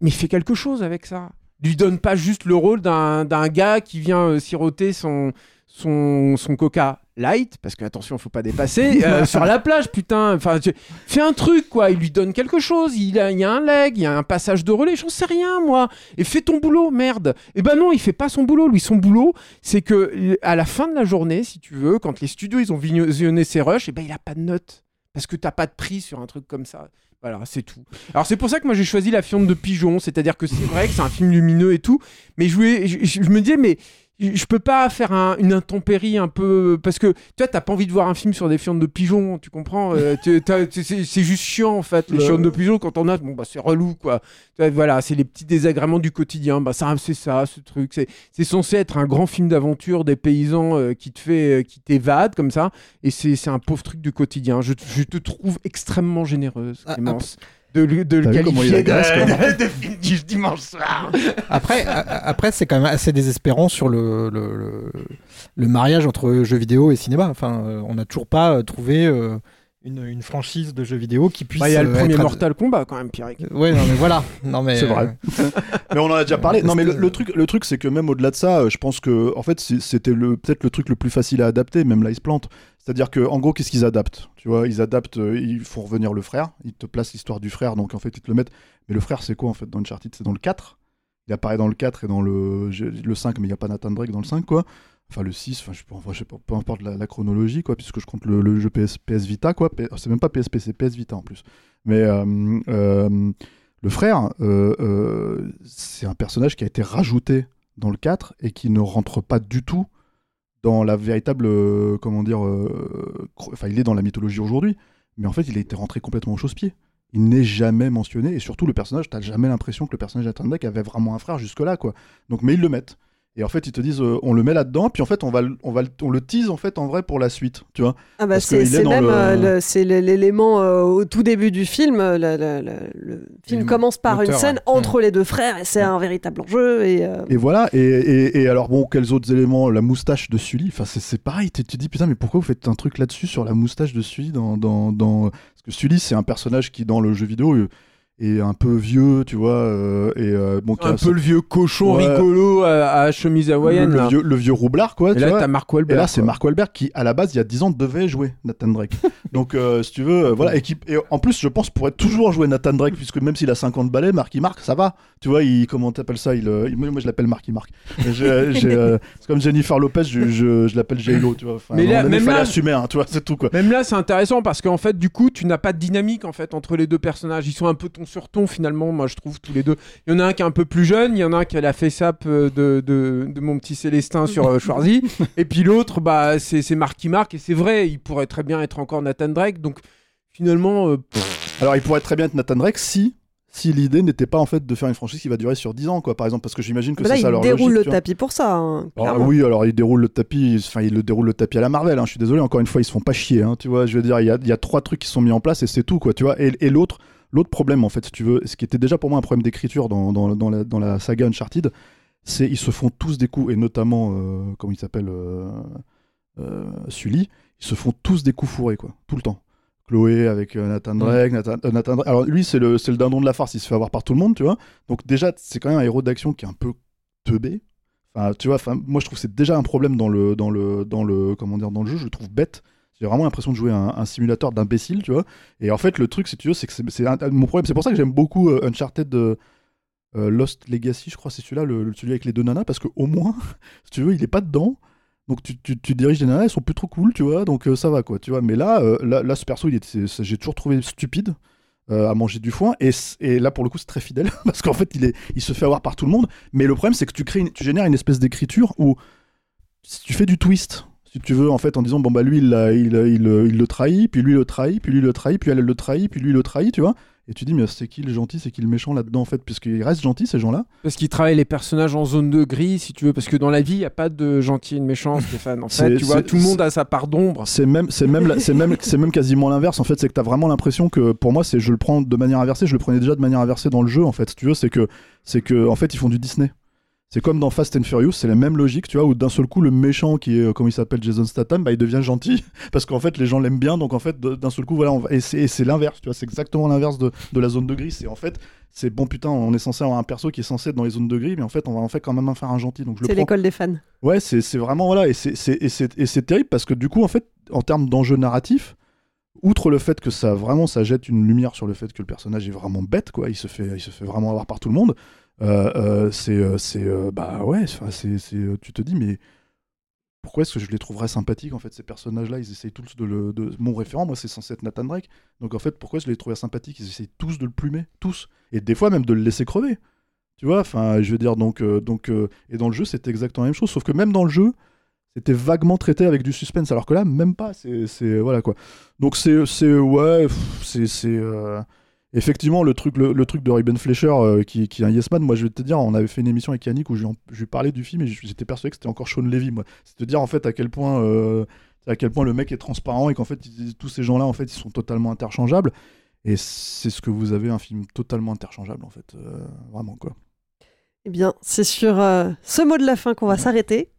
Mais il fait quelque chose avec ça. Lui donne pas juste le rôle d'un d'un gars qui vient euh, siroter son, son, son coca light, parce que attention, faut pas dépasser, euh, sur la plage, putain. Enfin, tu- fais un truc, quoi. Il lui donne quelque chose. Il, a, il y a un leg, il y a un passage de relais, j'en sais rien, moi. Et fais ton boulot, merde. Et ben non, il fait pas son boulot. Lui, son boulot, c'est que à la fin de la journée, si tu veux, quand les studios ils ont visionné ses rushs, et ben il a pas de note. Parce que t'as pas de prix sur un truc comme ça. Voilà, c'est tout. Alors c'est pour ça que moi j'ai choisi La Fiente de Pigeon, c'est-à-dire que c'est vrai que c'est un film lumineux et tout, mais je, voulais- je, me disais, mais je peux pas faire un- une intempérie un peu. Parce que toi, t'as pas envie de voir un film sur des fientes de pigeons, tu comprends Euh, tu- tu- C'est juste chiant en fait, les Le- fientes de pigeons, quand on a, bon bah c'est relou quoi. Tu vois, Voilà, c'est les petits désagréments du quotidien, bah ça, c'est ça, ce truc. C'est c'est censé être un grand film d'aventure des paysans euh, qui te fait, euh, qui t'évade comme ça, et c'est un pauvre truc du quotidien. Je, te- je te trouve extrêmement généreuse, Ah, Clémence. De, le- de le qualifier de, de film du dimanche soir. Après, après c'est quand même assez désespérant sur le, le, le- le mariage entre jeux vidéo et cinéma. Enfin, euh, on n'a toujours pas euh, trouvé euh, une, une franchise de jeux vidéo qui puisse. Bah, Il y a le euh, premier être Mortal Kombat quand même, Pierre. Ouais, non, mais voilà. Non, mais, C'est vrai. euh, mais on en a déjà parlé. Non, mais le, truc, le truc, c'est que même au-delà de ça, euh, je pense que, en fait, c'était le peut-être le truc le plus facile à adapter. Même là, ils se plantent. C'est-à-dire que, en gros, qu'est-ce qu'ils adaptent? Tu vois, ils adaptent. euh, ils font revenir le frère. Ils te placent l'histoire du frère. Donc, en fait, ils te le mettent. Mais le frère, c'est quoi en fait dans Uncharted? C'est dans le 4. Il apparaît dans le 4 et dans le, le 5, mais il n'y a pas Nathan Drake dans le 5, quoi. Enfin, le 6, enfin, je, enfin, sais pas, peu importe la, chronologie, quoi, puisque je compte le, jeu PS, Vita, quoi. P- C'est même pas PSP, c'est PS Vita en plus. Mais euh, euh, le frère, euh, c'est un personnage qui a été rajouté dans le 4 et qui ne rentre pas du tout dans la véritable. comment dire. Enfin, il est dans la mythologie aujourd'hui, mais en fait, il a été rentré complètement au chausse-pied. Il n'est jamais mentionné, et surtout, le personnage, t'as jamais l'impression que le personnage d'Athan Drake avait vraiment un frère jusque-là, quoi. Donc, mais ils le mettent. Et en fait, ils te disent, euh, on le met là-dedans, puis en fait, on, va, le- on, va, on le tease en fait en vrai pour la suite, tu vois. Ah bah c'est même le- euh, c'est l'élément euh, au tout début du film. le film commence par une scène ouais. entre les deux frères et c'est un véritable enjeu. Et, euh, Et voilà, et, et, et alors bon, quels autres éléments La moustache de Sully, enfin c'est c'est pareil, tu te dis putain, mais pourquoi vous faites un truc là-dessus sur la moustache de Sully dans, dans, dans... Parce que Sully, c'est un personnage qui, dans le jeu vidéo, est un peu vieux, tu vois, euh, et euh, bon, Un peu le vieux cochon Ouais. rigolo à, à chemise hawaïenne. le, le vieux, le vieux roublard, quoi. Et tu là, vois. t'as Mark Et Wahlberg. là, c'est. Mark Wahlberg qui, à la base, il y a 10 ans, devait jouer Nathan Drake. Donc, euh, si tu veux, voilà. Et, qui- et en plus, je pense, pourrait toujours jouer Nathan Drake, puisque même s'il a 50 balais, Marky Mark, ça va. Tu vois, il, comment t'appelles ça il, il- Moi, je l'appelle Marky Mark. C'est comme Jennifer Lopez, je, je, je l'appelle J-Lo, tu vois. Enfin, Mais là- même là- assumer, hein, tu vois, c'est tout, quoi. Même là, c'est intéressant parce qu'en fait, du coup, tu n'as pas de dynamique en fait entre les deux personnages. Ils sont un peu ton sur ton finalement. Moi, je trouve tous les deux. Il y en a un qui est un peu plus jeune, il y en a un qui a la face up euh, de, de, de mon petit Célestin sur euh, Schwarzy, et puis l'autre, bah, c'est c'est Marky Mark. Et c'est vrai, il pourrait très bien être encore Nathan Drake. Donc finalement, euh, Alors, il pourrait très bien être Nathan Drake si. Si l'idée n'était pas en fait de faire une franchise qui va durer sur 10 ans, quoi, par exemple, parce que j'imagine que bah là, c'est ça il leur déroule logique, le tapis pour ça. hein, Alors, clairement. oui, alors il déroule le tapis, enfin il le déroule le tapis à la Marvel. hein, je suis désolé, encore une fois, ils se font pas chier. hein, tu vois, je veux dire, il y a, il y a trois trucs qui sont mis en place et c'est tout, quoi. Tu vois. Et, et l'autre, l'autre problème, en fait, si tu veux, ce qui était déjà pour moi un problème d'écriture dans, dans, dans la, dans la saga Uncharted, c'est ils se font tous des coups et notamment, euh, comment il s'appelle, euh, euh, Sully, ils se font tous des coups fourrés, quoi, tout le temps. Chloé avec euh, Nathan Drake, Nathan, Nathan Drake. Alors lui, c'est le, le dindon de la farce, il se fait avoir par tout le monde, tu vois. Donc déjà, c'est quand même un héros d'action qui est un peu teubé. Enfin, tu vois, enfin, moi je trouve que c'est déjà un problème dans le, dans le, dans le, comment dire, dans le jeu. Je le trouve bête. J'ai vraiment l'impression de jouer un, un simulateur d'imbécile, tu vois. Et en fait, le truc, si tu veux, c'est que c'est, mon problème. C'est pour ça que j'aime beaucoup euh, Uncharted euh, euh, Lost Legacy, je crois, c'est celui-là, le, celui avec les deux nanas, parce que au moins, si tu veux, il est pas dedans. Donc tu, tu, diriges des nanas, elles sont plus trop cool, tu vois, donc ça va quoi, tu vois. Mais là, là, ce perso, il j'ai toujours trouvé stupide à manger du foin, et, et là pour le coup, c'est très fidèle parce qu'en fait, il, est, il se fait avoir par tout le monde. Mais le problème, c'est que tu crées, tu génères une espèce d'écriture où si tu fais du twist. Si tu veux, en fait, en disant, bon, bah lui, il, l'a- il, il, il le trahit, puis lui, il le trahit, puis lui, il le trahit, puis elle, elle le trahit, puis lui, il le trahit, tu vois. Et tu dis, mais c'est qui le gentil, c'est qui le méchant là-dedans, en fait, puisqu'ils restent gentils, ces gens-là. Parce qu'ils travaillent les personnages en zone de gris, si tu veux. Parce que dans la vie, il n'y a pas de gentil et de méchant, Stéphane. En fait, tu vois, tout le monde a sa part d'ombre. C'est même, c'est même, c'est même, c'est même quasiment l'inverse. En fait, c'est que t'as vraiment l'impression que, pour moi, c'est, je le prends de manière inversée. Je le prenais déjà de manière inversée dans le jeu, en fait. Si tu veux, c'est que, c'est que, en fait, ils font du Disney. C'est comme dans Fast and Furious, c'est la même logique, tu vois, où d'un seul coup, le méchant qui est, euh, comment il s'appelle, Jason Statham, bah, il devient gentil parce qu'en fait, les gens l'aiment bien. Donc en fait, d'un seul coup, voilà, on va- et c'est, l'inverse, tu vois, c'est exactement l'inverse de, de la zone de gris. C'est en fait, c'est bon putain, on est censé avoir un perso qui est censé être dans les zones de gris, mais en fait, on va en fait quand même en faire un gentil. Donc C'est l'école des fans. Ouais, c'est vraiment voilà, et c'est c'est- et c'est et c'est terrible parce que du coup, en fait, en termes d'enjeu narratif, outre le fait que ça vraiment ça jette une lumière sur le fait que le personnage est vraiment bête, quoi, il se fait il se fait vraiment avoir par tout le monde. Euh, euh, c'est euh, c'est euh, bah ouais, c'est c'est tu te dis mais pourquoi est-ce que je les trouverais sympathiques en fait ces personnages-là? Ils essayent tous de le mon référent, moi c'est censé être Nathan Drake, donc en fait pourquoi je les trouvais sympathiques? Ils essayent tous de le plumer, tous, et des fois même de le laisser crever. Tu vois, enfin, je veux dire, donc, donc et dans le jeu, c'était exactement la même chose, sauf que même dans le jeu, c'était vaguement traité avec du suspense, alors que là, même pas. C'est, c'est voilà quoi. Donc c'est, c'est ouais, c'est, c'est effectivement le truc, le, le truc de Ruben Fleischer euh, qui, qui est un yes man. Moi, je vais te dire, on avait fait une émission avec Yannick où je lui, en- je lui parlais du film et j'étais persuadé que c'était encore Sean Levy. Moi, c'est te dire en fait à quel point. euh, à quel point le mec est transparent et qu'en fait ils- tous ces gens-là en fait ils sont totalement interchangeables et c'est ce que vous avez un film totalement interchangeable en fait euh, vraiment quoi Eh bien, c'est sur euh, ce mot de la fin qu'on va s'arrêter.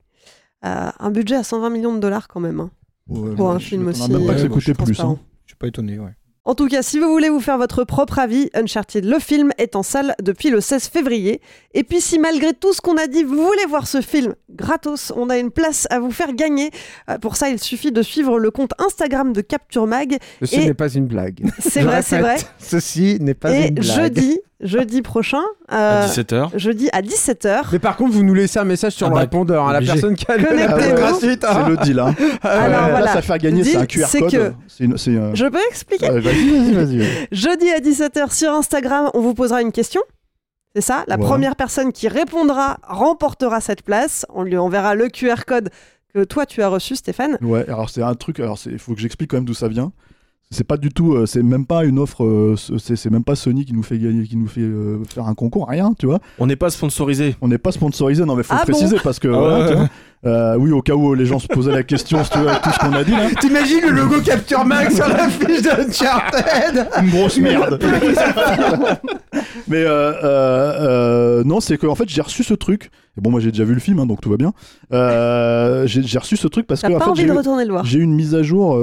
Euh, un budget à 120 millions de dollars quand même. hein. Ouais, Pour un je film aussi, même pas que ça coûtait plus transparent. hein. Je suis pas étonné, ouais. En tout cas, si vous voulez vous faire votre propre avis, Uncharted, le film, est en salle depuis le 16 février. Et puis si malgré tout ce qu'on a dit, vous voulez voir ce film gratos, on a une place à vous faire gagner. Euh, pour ça, il suffit de suivre le compte Instagram de Capture Mag. Ce Et- n'est pas une blague. C'est Je vrai, c'est répète, vrai. Ceci n'est pas Et une blague. jeudi, jeudi prochain, euh, À 17h. jeudi à 17h, Mais par contre, vous nous laissez un message sur Ah le bah, répondeur, hein, la personne qui a le- code gratuite. hein. c'est le deal hein. Alors, Ouais, voilà. là ça fait gagner c'est un QR code que- une- euh, je peux expliquer ouais, vas-y vas-y vas-y ouais. Jeudi à 17h sur Instagram, on vous posera une question. C'est ça La Ouais. première personne qui répondra remportera cette place. On lui enverra le QR code que toi tu as reçu, Stéphane. Ouais, alors c'est un truc, alors il faut que j'explique quand même d'où ça vient. C'est pas du tout, euh, c'est même pas une offre, euh, c'est même pas Sony qui nous fait gagner, qui nous fait euh, faire un concours, rien, tu vois. On n'est pas sponsorisé. On n'est pas sponsorisé, non mais faut Ah le préciser parce que, Ah voilà, ouais. tu vois. Euh, oui, au cas où les gens se posaient la question, si tu veux, avec tout ce qu'on a dit là. T'imagines le logo Capture Mag sur la fiche d'Uncharted Une grosse merde. mais euh, euh, euh, non, c'est que en fait j'ai reçu ce truc. Et bon, moi j'ai déjà vu le film, hein, donc tout va bien. J'ai reçu ce truc parce que en fait, j'ai eu- une mise à jour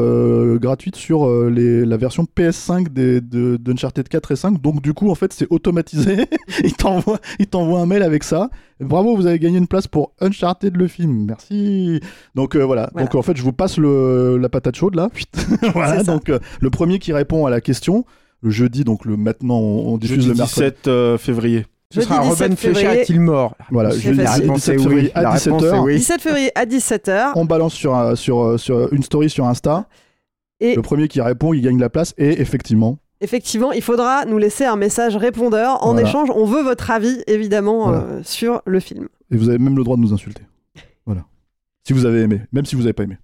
gratuite sur les, la version PS5 des, de, d'Uncharted 4 et 5. Donc du coup, en fait, c'est automatisé. il t'envoie, il t'envoie un mail avec ça. Bravo, vous avez gagné une place pour Uncharted le film. Merci. Donc euh, voilà. Voilà. Donc en fait, je vous passe le, la patate chaude là. voilà. Donc euh, le premier qui répond à la question. Le jeudi, donc le maintenant, on, on diffuse Jeudi le mercredi. 17 euh, février. Ce Jeudi sera 17 Ruben Fleischer février. est-il mort? Voilà, jeudi facile. 17 février à La réponse 17h. est oui. 17 février à 17h. On balance sur, un- sur, euh, sur une story sur Insta. Et Le premier qui répond, il gagne la place. Et effectivement, effectivement, il faudra nous laisser un message répondeur. En Voilà. échange, on veut votre avis, évidemment, Voilà. euh, sur le film. Et vous avez même le droit de nous insulter. Voilà. Si vous avez aimé, même si vous n'avez pas aimé.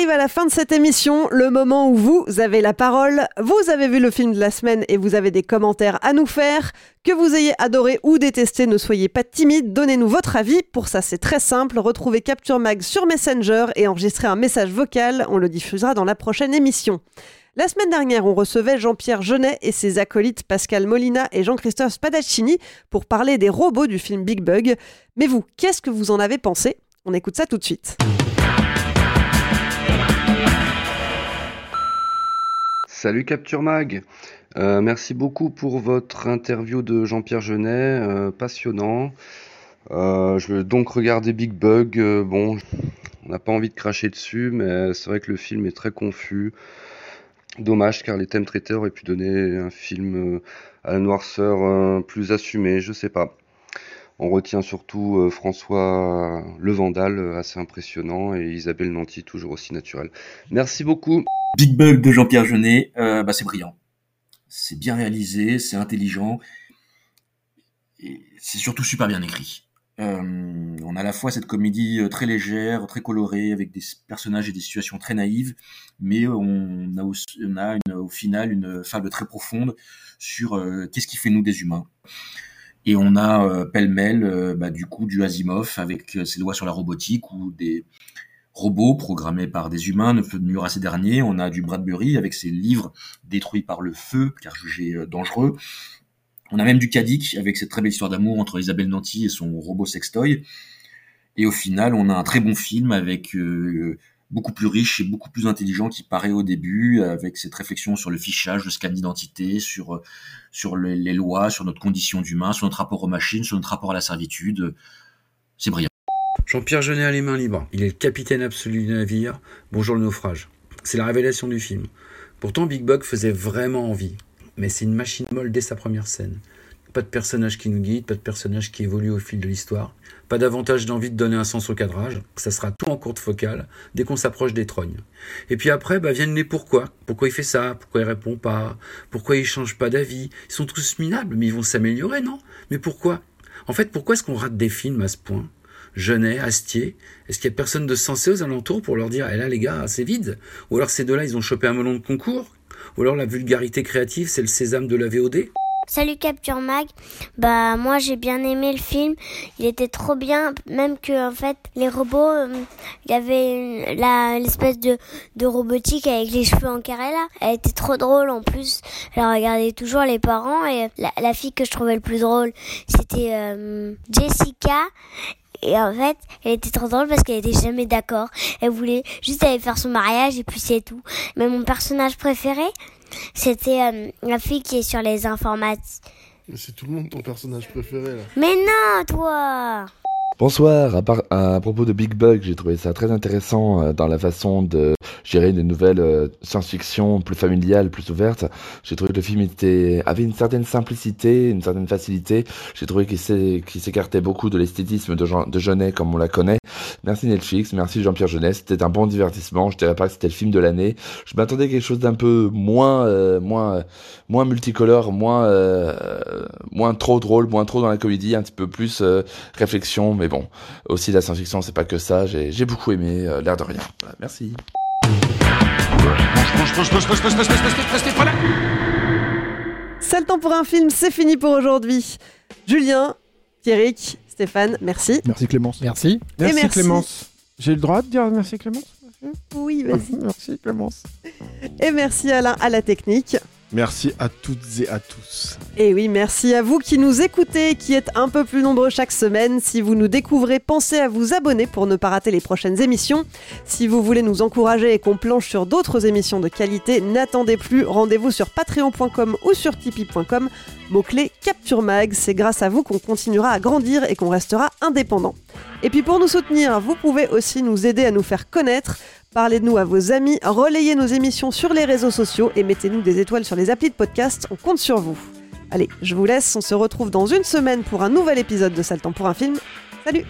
Arrive à la fin de cette émission, le moment où vous avez la parole. Vous avez vu le film de la semaine et vous avez des commentaires à nous faire. Que vous ayez adoré ou détesté, ne soyez pas timide, donnez-nous votre avis. Pour ça, c'est très simple. Retrouvez Capture Mag sur Messenger et enregistrez un message vocal. On le diffusera dans la prochaine émission. La semaine dernière, on recevait Jean-Pierre Jeunet et ses acolytes Pascal Molina et Jean-Christophe Spadaccini pour parler des robots du film Big Bug. Mais vous, qu'est-ce que vous en avez pensé? On écoute ça tout de suite. Salut Capture Mag. Euh, merci beaucoup pour votre interview de Jean-Pierre Jeunet, euh, passionnant. Euh, je vais donc regarder Big Bug. bon, on n'a pas envie de cracher dessus, mais c'est vrai que le film est très confus. Dommage car les thèmes traités auraient pu donner un film à la noirceur plus assumée, je sais pas. On retient surtout euh, François Le Vandal, euh, assez impressionnant, et Isabelle Nanty, toujours aussi naturelle. Merci beaucoup. Big Bug de Jean-Pierre Jeunet, euh, bah, c'est brillant. C'est bien réalisé, c'est intelligent, et c'est surtout super bien écrit. Euh, on a à la fois cette comédie très légère, très colorée, avec des personnages et des situations très naïves, mais on a, aussi, au final une fable très profonde sur qu'est-ce qui fait nous des humains. Et on a euh, pêle-mêle, euh, bah, du coup, du Asimov avec euh, ses lois sur la robotique ou des robots programmés par des humains devenus assez derniers. On a du Bradbury avec ses livres détruits par le feu, car jugés dangereux. On a même du Kadik avec cette très belle histoire d'amour entre Isabelle Nanty et son robot sextoy. Et au final, on a un très bon film avec beaucoup plus riche et beaucoup plus intelligent qui paraît au début, avec cette réflexion sur le fichage, le scan d'identité, sur euh, les lois, sur notre condition d'humain, sur notre rapport aux machines, sur notre rapport à la servitude. C'est brillant. Jean-Pierre Jeunet a les mains libres. Il est le capitaine absolu du navire. Bonjour le naufrage. C'est la révélation du film. Pourtant, Big Bug faisait vraiment envie. Mais c'est une machine molle dès sa première scène. Pas de personnage qui nous guide, pas de personnage qui évolue au fil de l'histoire. Pas davantage d'envie de donner un sens au cadrage. Ça sera tout en courte focale dès qu'on s'approche des trognes. Et puis après, bah, viennent les pourquoi. Pourquoi il fait ça? Pourquoi il répond pas? Pourquoi il change pas d'avis? Ils sont tous minables, mais ils vont s'améliorer, non? Mais pourquoi? En fait, pourquoi est-ce qu'on rate des films à ce point? Genet, Astier Est-ce qu'il y a personne de sensé aux alentours pour leur dire Eh là, les gars, c'est vide? Ou alors ces deux-là, ils ont chopé un melon de concours? Ou alors la vulgarité créative, c'est le sésame de la VOD Salut Capture Mag. Bah moi j'ai bien aimé le film. Il était trop bien, même que en fait les robots, euh, il y avait la l'espèce de de robotique avec les cheveux en carré là. Elle était trop drôle en plus. Elle regardait toujours les parents et la, la fille que je trouvais le plus drôle, c'était euh, Jessica. Et en fait, elle était trop drôle parce qu'elle était jamais d'accord. Elle voulait juste aller faire son mariage et puis c'est tout. Mais mon personnage préféré, c'était euh, la fille qui est sur les informatiques. Mais c'est tout le monde ton personnage préféré là. Mais non, toi Bonsoir, à, par- à propos de Big Bug, j'ai trouvé ça très intéressant euh, dans la façon de gérer des nouvelles euh, science-fiction plus familiales, plus ouvertes. J'ai trouvé que le film était, avait une certaine simplicité, une certaine facilité. J'ai trouvé qu'il s'écartait beaucoup de l'esthétisme de, Jean- de Jeunet comme on la connaît. Merci Netflix, merci Jean-Pierre Jeunet, c'était un bon divertissement. Je dirais pas que c'était le film de l'année. Je m'attendais à quelque chose d'un peu moins, euh, moins, euh, moins multicolore, moins, euh, moins trop drôle, moins trop dans la comédie, un petit peu plus euh, réflexion. Mais bon, aussi la science-fiction, c'est pas que ça. J'ai beaucoup aimé, euh, l'air de rien. Voilà, merci. C'est le temps pour un film, c'est fini pour aujourd'hui. Julien, Thierry, Stéphane, merci. Merci Clémence. Merci. Merci, merci. Clémence. J'ai le droit de dire merci Clémence? Oui, vas-y. Merci Clémence. Et merci Alain à la technique. Merci à toutes et à tous. Et oui, merci à vous qui nous écoutez, qui êtes un peu plus nombreux chaque semaine. Si vous nous découvrez, pensez à vous abonner pour ne pas rater les prochaines émissions. Si vous voulez nous encourager et qu'on planche sur d'autres émissions de qualité, n'attendez plus, rendez-vous sur patreon.com ou sur tipeee.com. Mot-clé Capture Mag, c'est grâce à vous qu'on continuera à grandir et qu'on restera indépendant. Et puis pour nous soutenir, vous pouvez aussi nous aider à nous faire connaître. Parlez de nous à vos amis, relayez nos émissions sur les réseaux sociaux et mettez-nous des étoiles sur les applis de podcast, on compte sur vous. Allez, je vous laisse, on se retrouve dans une semaine pour un nouvel épisode de Sale Temps pour un film. Salut